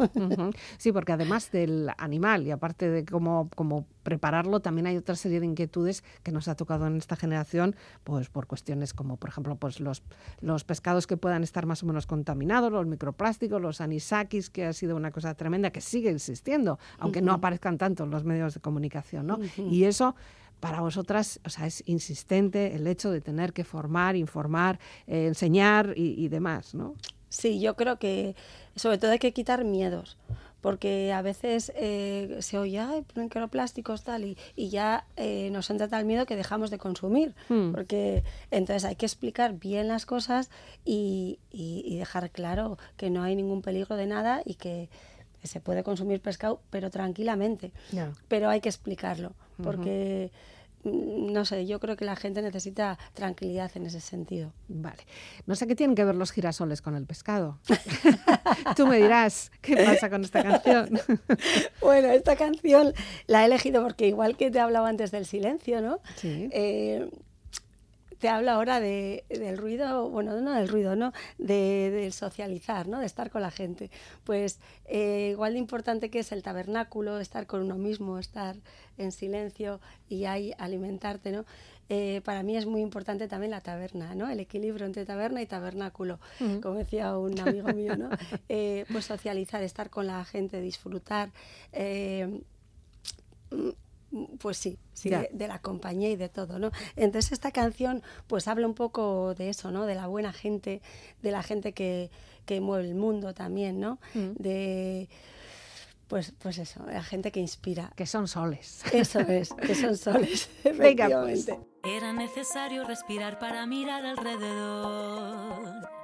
Sí, porque además del animal y aparte de cómo, cómo prepararlo, también hay otra serie de inquietudes que nos ha tocado en esta generación, pues por cuestiones como, por ejemplo, pues los, los pescados que puedan estar más o menos contaminados, los microplásticos, los anisakis, que ha sido una cosa tremenda que sigue existiendo, aunque no aparezcan tanto en los medios de comunicación, ¿no? Y eso para vosotras, o sea, es insistente el hecho de tener que formar, informar, eh, enseñar y, y demás, ¿no? Sí, yo creo que sobre todo hay que quitar miedos, porque a veces eh, se oye, ay, microplásticos tal, y, y ya eh, nos entra tal miedo que dejamos de consumir, Hmm. porque entonces hay que explicar bien las cosas y, y- y dejar claro que no hay ningún peligro de nada y que se puede consumir pescado, pero tranquilamente. Pero hay que explicarlo, porque, no sé, yo creo que la gente necesita tranquilidad en ese sentido. Vale. No sé qué tienen que ver los girasoles con el pescado. Tú me dirás qué pasa con esta canción. Bueno, esta canción la he elegido porque igual que te hablaba antes del silencio, ¿no? Sí. Eh, te hablo ahora de, del ruido, bueno, no del ruido, ¿no? De, del socializar, ¿no? De estar con la gente. Pues eh, igual de importante que es el tabernáculo, estar con uno mismo, estar en silencio y ahí alimentarte, ¿no? Eh, para mí es muy importante también la taberna, ¿no? El equilibrio entre taberna y tabernáculo, como decía un amigo mío, ¿no? Eh, pues socializar, estar con la gente, disfrutar. Eh, pues sí, sí de, la compañía y de todo, ¿no? Entonces esta canción pues habla un poco de eso, ¿no? De la buena gente, de la gente que, que mueve el mundo también, ¿no? De pues, pues eso, la gente que inspira. Que son soles. Eso es, que son soles. Venga, pues. Era necesario respirar para mirar alrededor.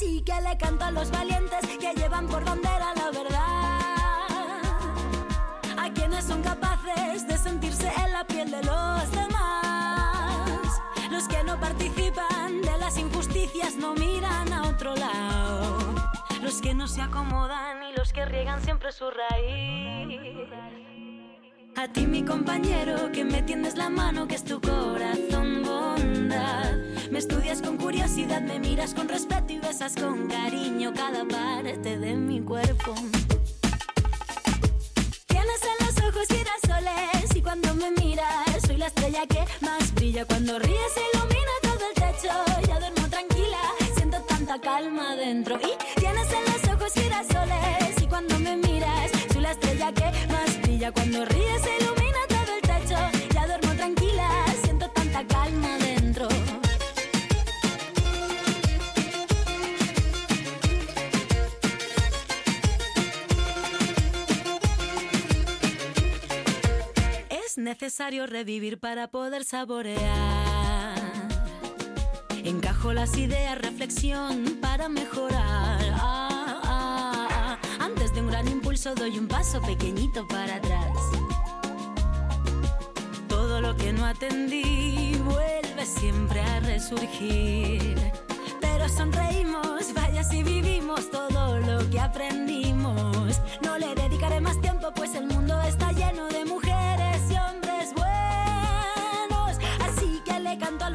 Así que le canto a los valientes que llevan por bandera la verdad. A quienes son capaces de sentirse en la piel de los demás. Los que no participan de las injusticias no miran a otro lado. Los que no se acomodan y los que riegan siempre su raíz. A ti mi compañero que me tiendes la mano que es tu corazón bondad. Me estudias con curiosidad, me miras con respeto y besas con cariño cada parte de mi cuerpo. Tienes en los ojos girasoles y cuando me miras soy la estrella que más brilla. Cuando ríes ilumina todo el techo, ya duermo tranquila, siento tanta calma dentro. Y tienes en los ojos girasoles y cuando me miras soy la estrella que más brilla. Cuando ríes ilumina Es necesario revivir para poder saborear. Encajo las ideas, reflexión para mejorar. Ah, ah, ah. Antes de un gran impulso doy un paso pequeñito para atrás. Todo lo que no atendí vuelve siempre a resurgir. Pero sonreímos, vaya si vivimos todo lo que aprendimos. No le dedicaré más tiempo, pues el mundo está lleno de mujeres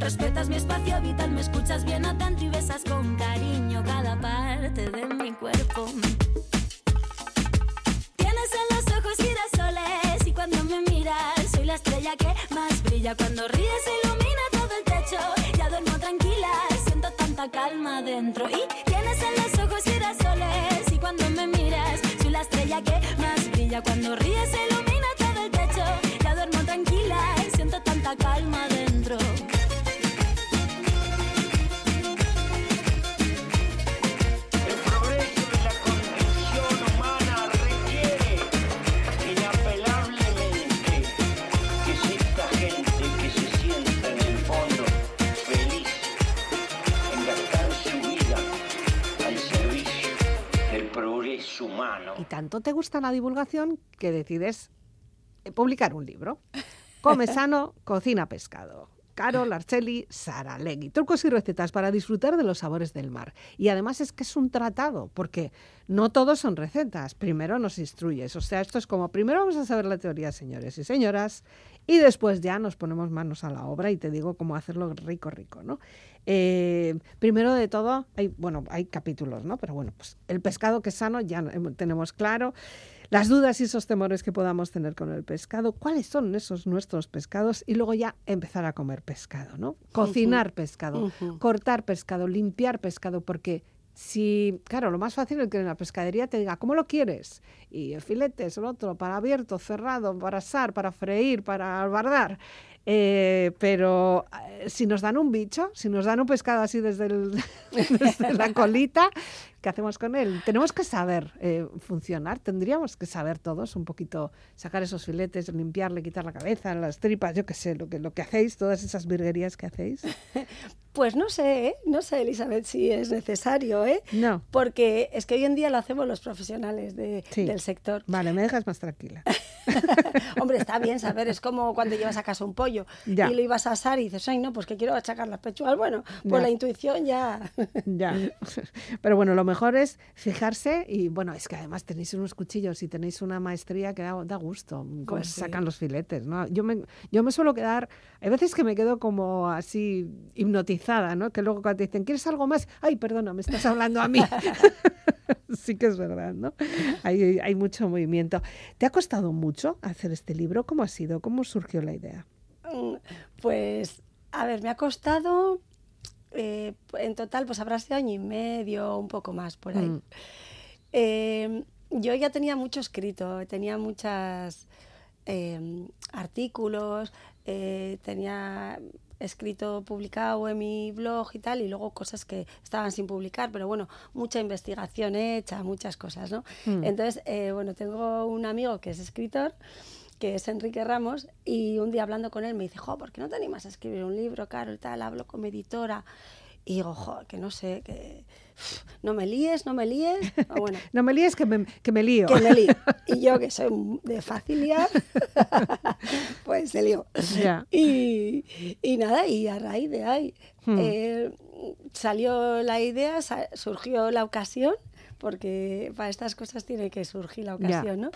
Respetas mi espacio vital, me escuchas bien atento y besas con cariño cada parte de mi cuerpo. Tienes en los ojos girasoles y cuando me miras soy la estrella que más brilla. Cuando ríes ilumina todo el techo, ya duermo tranquila, siento tanta calma dentro. Y tienes en los ojos girasoles y cuando me miras soy la estrella que más brilla. Cuando ríes ilumina tanto te gusta la divulgación que decides eh, publicar un libro. Come sano, cocina pescado. Carol Arceli Saralegui. Trucos y recetas para disfrutar de los sabores del mar. Y además es que es un tratado, porque no todos son recetas. Primero nos instruyes. O sea, esto es como, primero vamos a saber la teoría, señores y señoras, y después ya nos ponemos manos a la obra y te digo cómo hacerlo rico, rico, ¿no? Eh, primero de todo, hay, bueno, hay capítulos, ¿no? Pero bueno, pues el pescado que es sano ya no- tenemos claro. Las dudas y esos temores que podamos tener con el pescado, cuáles son esos nuestros pescados y luego ya empezar a comer pescado, ¿no? Cocinar pescado, cortar pescado, limpiar pescado, porque si, claro, lo más fácil es que en la pescadería te diga, ¿cómo lo quieres? Y el filete es el otro, para abierto, cerrado, para asar, para freír, para albardar. Eh, pero eh, si nos dan un bicho, si nos dan un pescado así desde, desde la colita, ¿qué hacemos con él? Tenemos que saber eh, funcionar, tendríamos que saber todos un poquito sacar esos filetes, limpiarle, quitar la cabeza, las tripas, yo qué sé, lo que, lo que hacéis, todas esas virguerías que hacéis. Pues no sé, ¿eh? no sé, Elizabeth, si es necesario, ¿eh? No. Porque es que hoy en día lo hacemos los profesionales de- Sí. del sector. Vale, me dejas más tranquila. Hombre, está bien saber, es como cuando llevas a casa un pollo Ya. y lo ibas a asar y dices, ay, no, pues que quiero achacar las pechugas. Bueno, pues Ya. la intuición ya. Ya. Pero bueno, lo mejor es fijarse y bueno, es que además tenéis unos cuchillos y tenéis una maestría que da, da gusto cómo Pues se sí. sacan los filetes, ¿no? Yo me, yo me suelo quedar, hay veces que me quedo como así hipnotizada, ¿no? Que luego cuando te dicen, ¿quieres algo más? Ay, perdona, me estás hablando a mí. sí que es verdad, ¿no? Hay, hay mucho movimiento. ¿Te ha costado mucho hacer este libro? ¿Cómo ha sido? ¿Cómo surgió la idea? Mm, Pues, a ver, me ha costado, eh, en total, pues habrá sido año y medio, un poco más por ahí. Mm. Eh, yo ya tenía mucho escrito, tenía muchos artículos, eh, tenía escrito, publicado en mi blog y tal, y luego cosas que estaban sin publicar, pero bueno, mucha investigación hecha, muchas cosas, ¿no? Mm. Entonces, eh, bueno, tengo un amigo que es escritor, que es Enrique Ramos, y un día hablando con él me dice, jo, ¿por qué no te animas a escribir un libro, Carol, tal? Hablo con mi editora, y digo, jo, que no sé, que no me líes, no me líes, o bueno, No me líes que me, que me lío. que me lío. Y yo, que soy de fácil liar, pues se lió. Ya. Y, y nada, y a raíz de ahí Hmm. eh, salió la idea, surgió la ocasión, porque para estas cosas tiene que surgir la ocasión, ¿no?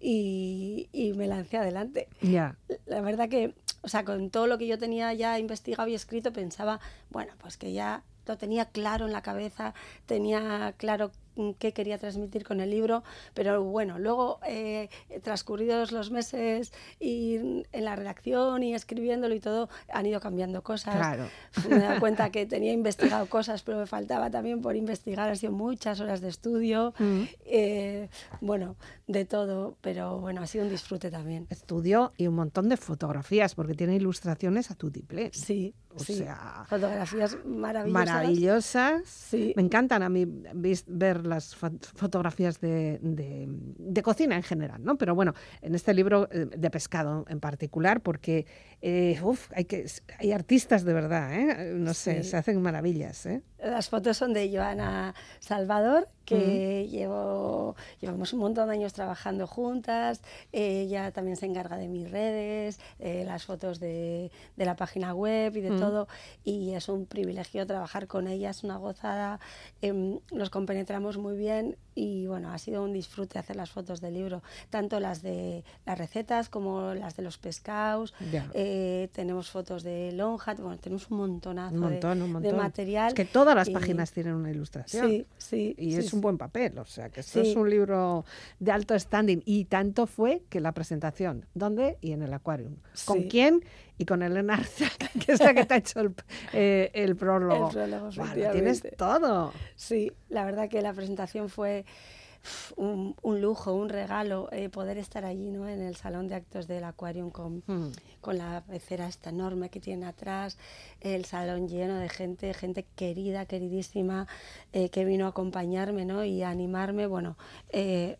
Y, y me lancé adelante. Ya. La verdad que, o sea, con todo lo que yo tenía ya investigado y escrito, pensaba, bueno, pues que ya lo tenía claro en la cabeza, tenía claro qué quería transmitir con el libro, pero bueno, luego eh, transcurridos los meses y en la redacción y escribiéndolo y todo, han ido cambiando cosas. Claro. Me he dado cuenta que tenía investigado cosas, pero me faltaba también por investigar, han sido muchas horas de estudio, Mm. eh, bueno, de todo, pero bueno, ha sido un disfrute también. estudio y un montón de fotografías, porque tiene ilustraciones a tu tiple. Sí, O sí. sea, Fotografías maravillosas. Maravillosas. Sí. Me encantan a mí ver las fo- fotografías de, de- de cocina en general, ¿no? Pero bueno, en este libro eh, de pescado en particular, porque eh, uf, hay, que, hay artistas de verdad, ¿eh? No sé, Sí. se hacen maravillas, ¿eh? Las fotos son de Joana Salvador, que llevo, llevamos un montón de años trabajando juntas. Ella también se encarga de mis redes, eh, las fotos de, de la página web y de Todo. Y es un privilegio trabajar con ella, es una gozada. em, nos compenetramos muy bien y bueno, ha sido un disfrute hacer las fotos del libro, tanto las de las recetas como las de los pescados. Eh, tenemos fotos de Lonhat, bueno, tenemos un montonazo Un de- montón, de, material. Es que todas las y- páginas tienen una ilustración. Sí, sí. Y sí, es un buen papel, o sea, que esto Sí. es un libro de alto standing. Y tanto fue que la presentación, ¿dónde? Y en el Aquarium. ¿Con quién? Y con Elena Arza, que es la que te ha hecho el, eh, el prólogo. El prólogo, lo tienes todo. Sí, la verdad que la presentación fue un, un lujo, un regalo, eh, poder estar allí ¿no? en el salón de actos del Aquarium con, Mm. con la pecera esta enorme que tiene atrás, el salón lleno de gente, gente querida, queridísima, eh, que vino a acompañarme ¿no? y a animarme. Bueno, eh,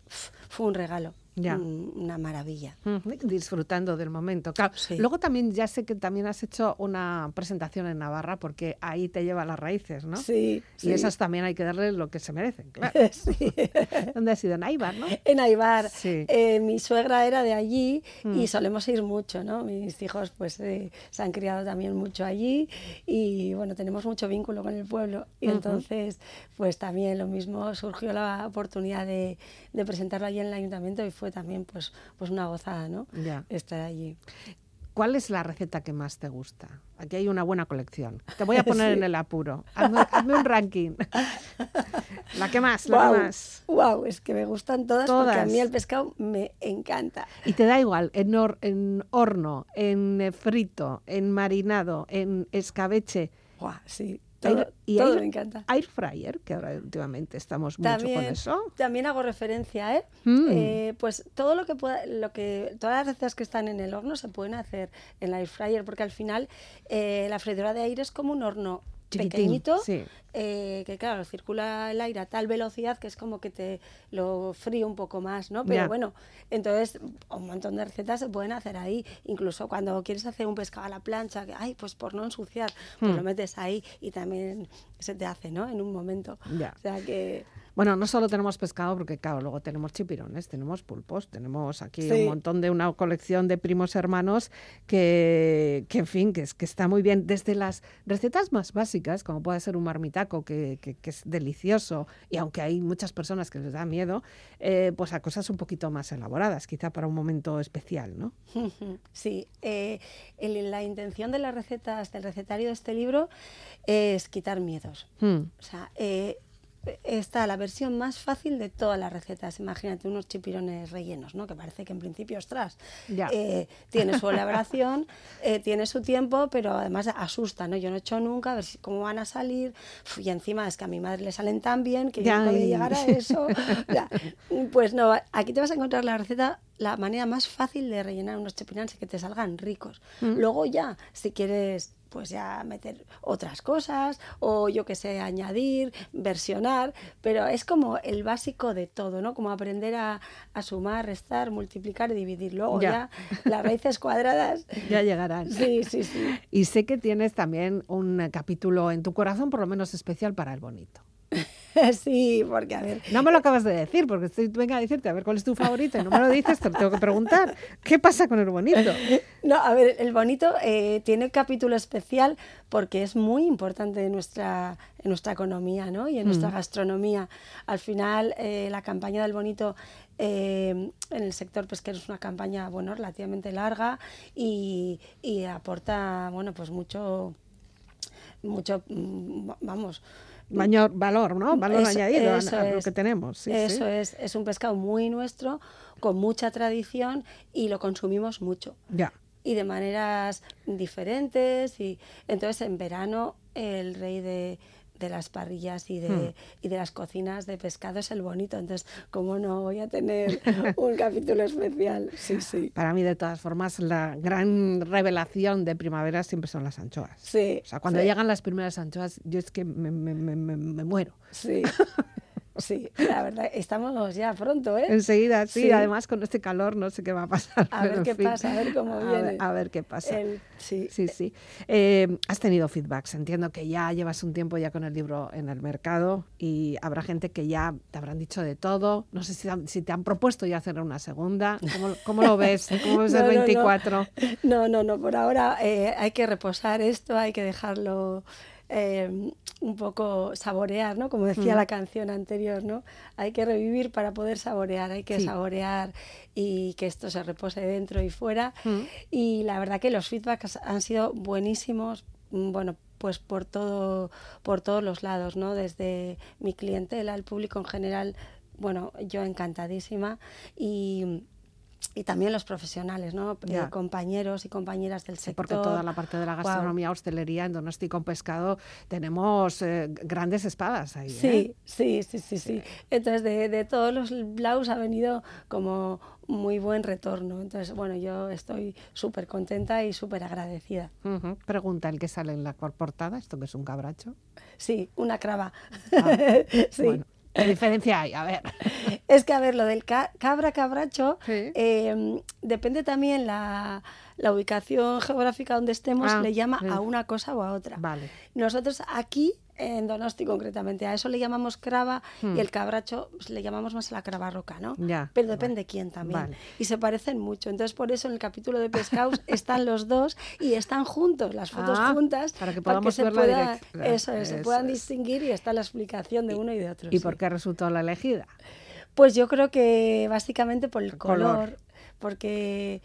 fue un regalo, Ya. un- una maravilla. Disfrutando del momento. Claro, Sí. Luego también ya sé que también has hecho una presentación en Navarra porque ahí te lleva las raíces, ¿no? Sí, Y sí. esas también hay que darle lo que se merecen, claro. Sí. ¿Dónde has ido? En Aibar, ¿no? En Aibar. Sí. Eh, mi suegra era de allí Mm. y solemos ir mucho, ¿no? Mis hijos pues eh, se han criado también mucho allí y bueno, tenemos mucho vínculo con el pueblo y entonces pues también lo mismo surgió la oportunidad de, de presentarlo allí en el ayuntamiento y fue también pues, pues una gozada, ¿no? Ya. Estar allí. ¿Cuál es la receta que más te gusta? Aquí hay una buena colección. Te voy a poner Sí. en el apuro. Hazme, hazme un ranking. La que más, la que más. guau, es que me gustan todas, porque a mí el pescado me encanta. Y te da igual, en, hor- en horno, en eh, frito, en marinado, en escabeche. Guau, sí. Todo, Air- y todo air- me encanta. Air fryer, que ahora últimamente estamos mucho con eso. también hago referencia, ¿eh? Mm. Eh, Pues todo lo que pueda, lo que, todas las recetas que están en el horno se pueden hacer en la air fryer, porque al final eh, la freidora de aire es como un horno Chiquitín, pequeñito, sí. eh, que claro, circula el aire a tal velocidad que es como que te lo fríe un poco más, ¿no? Pero Ya. bueno, entonces un montón de recetas se pueden hacer ahí, incluso cuando quieres hacer un pescado a la plancha, que, ay, pues por no ensuciar, pues Hmm. lo metes ahí y también se te hace, ¿no? En un momento. Ya. O sea que... Bueno, no solo tenemos pescado, porque claro, luego tenemos chipirones, tenemos pulpos, tenemos aquí Sí. un montón de una colección de primos hermanos que, que en fin, que, es, que está muy bien. Desde las recetas más básicas, como puede ser un marmitaco, que, que- que es delicioso, y aunque hay muchas personas que les da miedo, eh, pues a cosas un poquito más elaboradas, quizá para un momento especial, ¿no? Sí, eh, el- la intención de las recetas, del recetario de este libro, es quitar miedos. Hmm. O sea, eh, está la versión más fácil de todas las recetas. Imagínate unos chipirones rellenos, ¿no? Que parece que en principio, ostras, eh, tiene su elaboración, eh, tiene su tiempo, pero además asusta, ¿no? Yo no he hecho nunca, a ver si- cómo van a salir. Uf, y encima es que a mi madre le salen tan bien que yo Ya, no podía y- llegar a eso. Ya. Pues no, aquí te vas a encontrar la receta, la manera más fácil de rellenar unos chipirones y que te salgan ricos. Luego ya, si quieres pues ya meter otras cosas o yo que sé, añadir, versionar, pero es como el básico de todo, ¿no? Como aprender a, a sumar, restar, multiplicar y dividir. Luego Ya. ya, las raíces cuadradas. Ya llegarán. Sí, sí, sí. Y sé que tienes también un capítulo en tu corazón, por lo menos especial para el bonito. Sí, porque a ver, No me lo acabas de decir, porque estoy, venga a decirte a ver cuál es tu favorito y no me lo dices, te lo tengo que preguntar. ¿Qué pasa con el bonito? No, a ver, el bonito eh, tiene capítulo especial porque es muy importante en nuestra, en nuestra economía ¿no? y en nuestra gastronomía. Al final, eh, la campaña del bonito eh, en el sector pesquero es una campaña bueno, relativamente larga y, y aporta bueno, pues mucho, mucho, mm, vamos, Mayor valor, ¿no? Valor Eso- añadido a- eso a, lo que tenemos. Sí, Eso sí. es, es un pescado muy nuestro, con mucha tradición y lo consumimos mucho Ya. y de maneras diferentes y entonces en verano el rey de, de las parrillas y de, Hmm. y de las cocinas de pescado es el bonito, entonces cómo no voy a tener un capítulo especial, sí, sí. Para mí, de todas formas, la gran revelación de primavera siempre son las anchoas. Sí, O sea, cuando sí. llegan las primeras anchoas, yo es que me, me- me- me- me muero. Sí, sí, la verdad, estamos ya pronto, ¿eh? Enseguida, sí, Sí. además con este calor no sé qué va a pasar. A ver qué fin. pasa, a ver cómo A viene. ver, a ver qué pasa. El- sí, Sí, sí. Eh, has tenido feedbacks. Entiendo que ya llevas un tiempo ya con el libro en el mercado y habrá gente que ya te habrán dicho de todo. No sé si, te han propuesto ya hacer una segunda. ¿Cómo, cómo lo ves? ¿Cómo ves No, el no, no. 24? No, no, no, por ahora eh, hay que reposar esto, hay que dejarlo eh, un poco saborear, ¿no? Como decía Mm. la canción anterior, ¿no? Hay que revivir para poder saborear, hay que Sí. saborear y que esto se repose dentro y fuera. Mm. Y la verdad que los feedbacks han sido buenísimos, mm, bueno, pues por todo, por todos los lados, ¿no? Desde mi clientela, el público en general, bueno, yo encantadísima y y también los profesionales, ¿no? Eh, compañeros y compañeras del Sí, sector. porque toda la parte de la gastronomía, hostelería, en Donosti con pescado, tenemos eh, grandes espadas ahí. Sí, ¿eh? sí, sí, sí, sí. Entonces, de, de todos los blaus ha venido como muy buen retorno. Entonces, bueno, yo estoy súper contenta y súper agradecida. Pregunta el que sale en la portada, ¿esto que es un cabracho? Sí, una crava. Ah, sí. Bueno, ¿qué diferencia hay? A ver. Es que, a ver, lo del ca- cabra cabracho Sí. eh, depende también la, la ubicación geográfica donde estemos, Ah, le llama sí. a una cosa o a otra. Vale. Nosotros aquí, en Donosti concretamente, a eso le llamamos crava Hmm. y el cabracho pues, le llamamos más a la crava roca, ¿no? Ya, Pero vale. depende quién también. Vale. Y se parecen mucho. Entonces, por eso en el capítulo de pescados están los dos y están juntos, las fotos Ah, juntas, para que podamos se ver la pueda, dirección. eso es, se puedan es. distinguir y está la explicación de uno y de otro. ¿Y sí. por qué resultó la elegida? Pues yo creo que básicamente por el El color. color, porque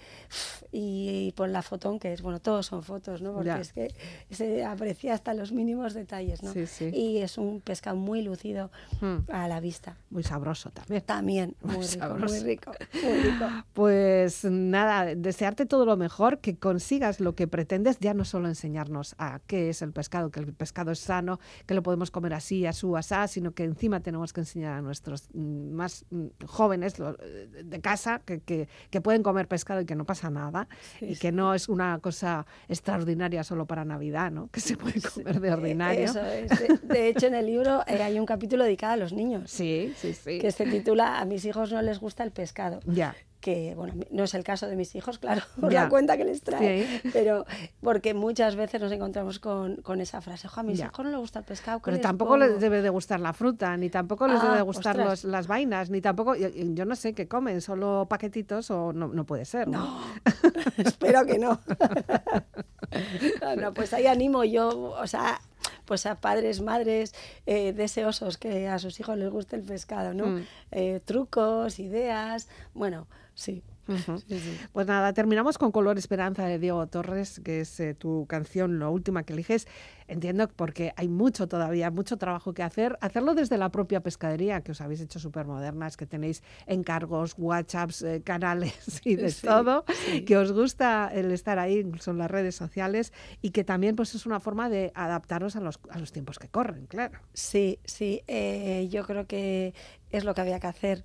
y, por la fotón que es, bueno, todos son fotos, ¿no? Porque Ya. es que se aprecia hasta los mínimos detalles, ¿no? Sí, sí. Y es un pescado muy lucido Mm. a la vista. Muy sabroso también. También, muy Muy rico, sabroso. muy rico, muy rico. Pues nada, desearte todo lo mejor, que consigas lo que pretendes, ya no solo enseñarnos a qué es el pescado, que el pescado es sano, que lo podemos comer así, a su asá, sino que encima tenemos que enseñar a nuestros mm, más mm, jóvenes lo- de casa que, que- que pueden comer pescado y que no pasa nada, Sí, y que no es una cosa extraordinaria solo para Navidad, ¿no? que se puede comer de ordinario. Eso es. De, de hecho, en el libro eh, hay un capítulo dedicado a los niños, Sí, sí, sí. que se titula A mis hijos no les gusta el pescado. Ya. Que bueno, no es el caso de mis hijos, claro, por Ya. la cuenta que les trae, Sí. pero porque muchas veces nos encontramos con, con esa frase, "Jo, a mis Ya. hijos no les gusta el pescado, ¿qué Pero les tampoco pongo?". les debe de gustar la fruta, ni tampoco les Ah, debe de gustar ostras. los- las vainas, ni tampoco, yo no sé qué comen, solo paquetitos o no, no puede ser, ¿no? No, espero que no. no. no, pues ahí animo yo, o sea, pues a padres, madres eh, deseosos que a sus hijos les guste el pescado, ¿no? Mm. Eh, trucos, ideas, bueno, sí. Ujú. sí, sí. Pues nada, terminamos con Color Esperanza de Diego Torres, que es eh, tu canción, la última que eliges. Entiendo porque hay mucho todavía, mucho trabajo que hacer. Hacerlo desde la propia pescadería, que os habéis hecho súper modernas, que tenéis encargos, WhatsApps, eh, canales y de Sí, todo, que os gusta el estar ahí, incluso en las redes sociales, y que también pues es una forma de adaptaros a los, a los tiempos que corren, claro. Sí, sí, eh, yo creo que es lo que había que hacer.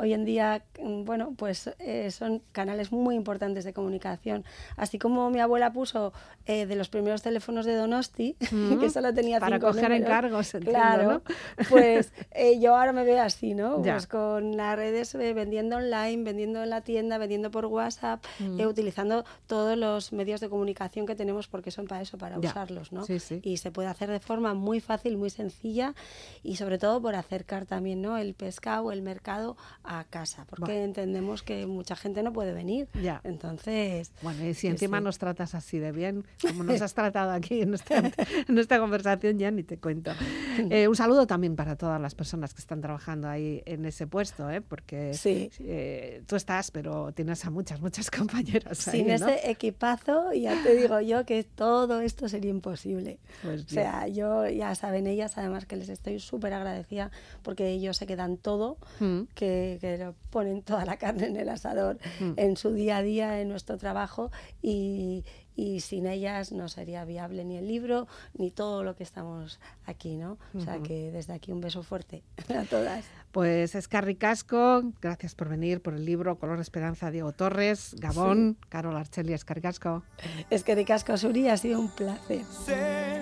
Hoy en día, mm, bueno, pues eh, son canales muy importantes de comunicación. Así como mi abuela puso eh, de los primeros teléfonos de Donosti, Mm, que solo tenía para cinco coger números, encargos, entiendo, Claro, ¿no? pues eh, yo ahora me veo así, ¿no? Ya. Pues con las redes eh, vendiendo online, vendiendo en la tienda, vendiendo por WhatsApp, eh, utilizando todos los medios de comunicación que tenemos porque son para eso, para Ya. usarlos, ¿no? Sí, sí. y se puede hacer de forma muy fácil, muy sencilla y sobre todo por acercar también ¿no? el pescado, el mercado a casa, porque Buah. entendemos que mucha gente no puede venir. Ya. Entonces, Bueno, y si encima sí. nos tratas así de bien, como nos has tratado aquí en esta, en conversación, ya ni te cuento. Eh, un saludo también para todas las personas que están trabajando ahí en ese puesto, ¿eh? porque Sí. eh, tú estás, pero tienes a muchas, muchas compañeras ahí, sin ¿no? ese equipazo, ya te digo yo que todo esto sería imposible. Pues o sea, yo ya saben ellas, además que les estoy súper agradecida porque ellos se quedan todo, Mm. que, que lo ponen toda la carne en el asador Mm. en su día a día, en nuestro trabajo y, y sin ellas no sería viable ni el libro ni todo lo que estamos aquí, ¿no? O sea que desde aquí un beso fuerte a todas. Pues Escarri Casco, gracias por venir, por el libro Color Esperanza, Diego Torres, Gabón, Carol Archeli, Escarri Casco. Es que de Casco Suri ha sido un placer. Sé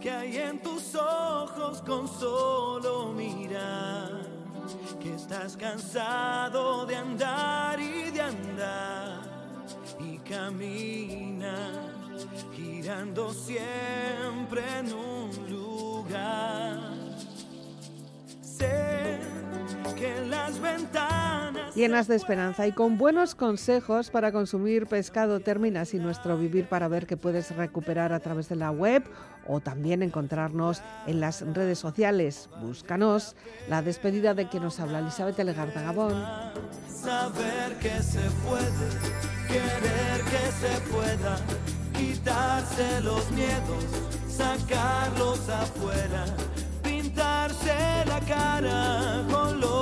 que hay en tus ojos con solo mirar que estás cansado de andar y de andar y camina girando siempre en un lugar. Sé que las ventanas Llenas de esperanza y con buenos consejos para consumir pescado terminas y nuestro vivir para ver que puedes recuperar a través de la web o también encontrarnos en las redes sociales. Búscanos la despedida de quien nos habla, Elizabeth Legarda Gabón. saber que se puede, querer que se pueda, quitarse los miedos, sacarlos afuera, pintarse la cara, color esperanza,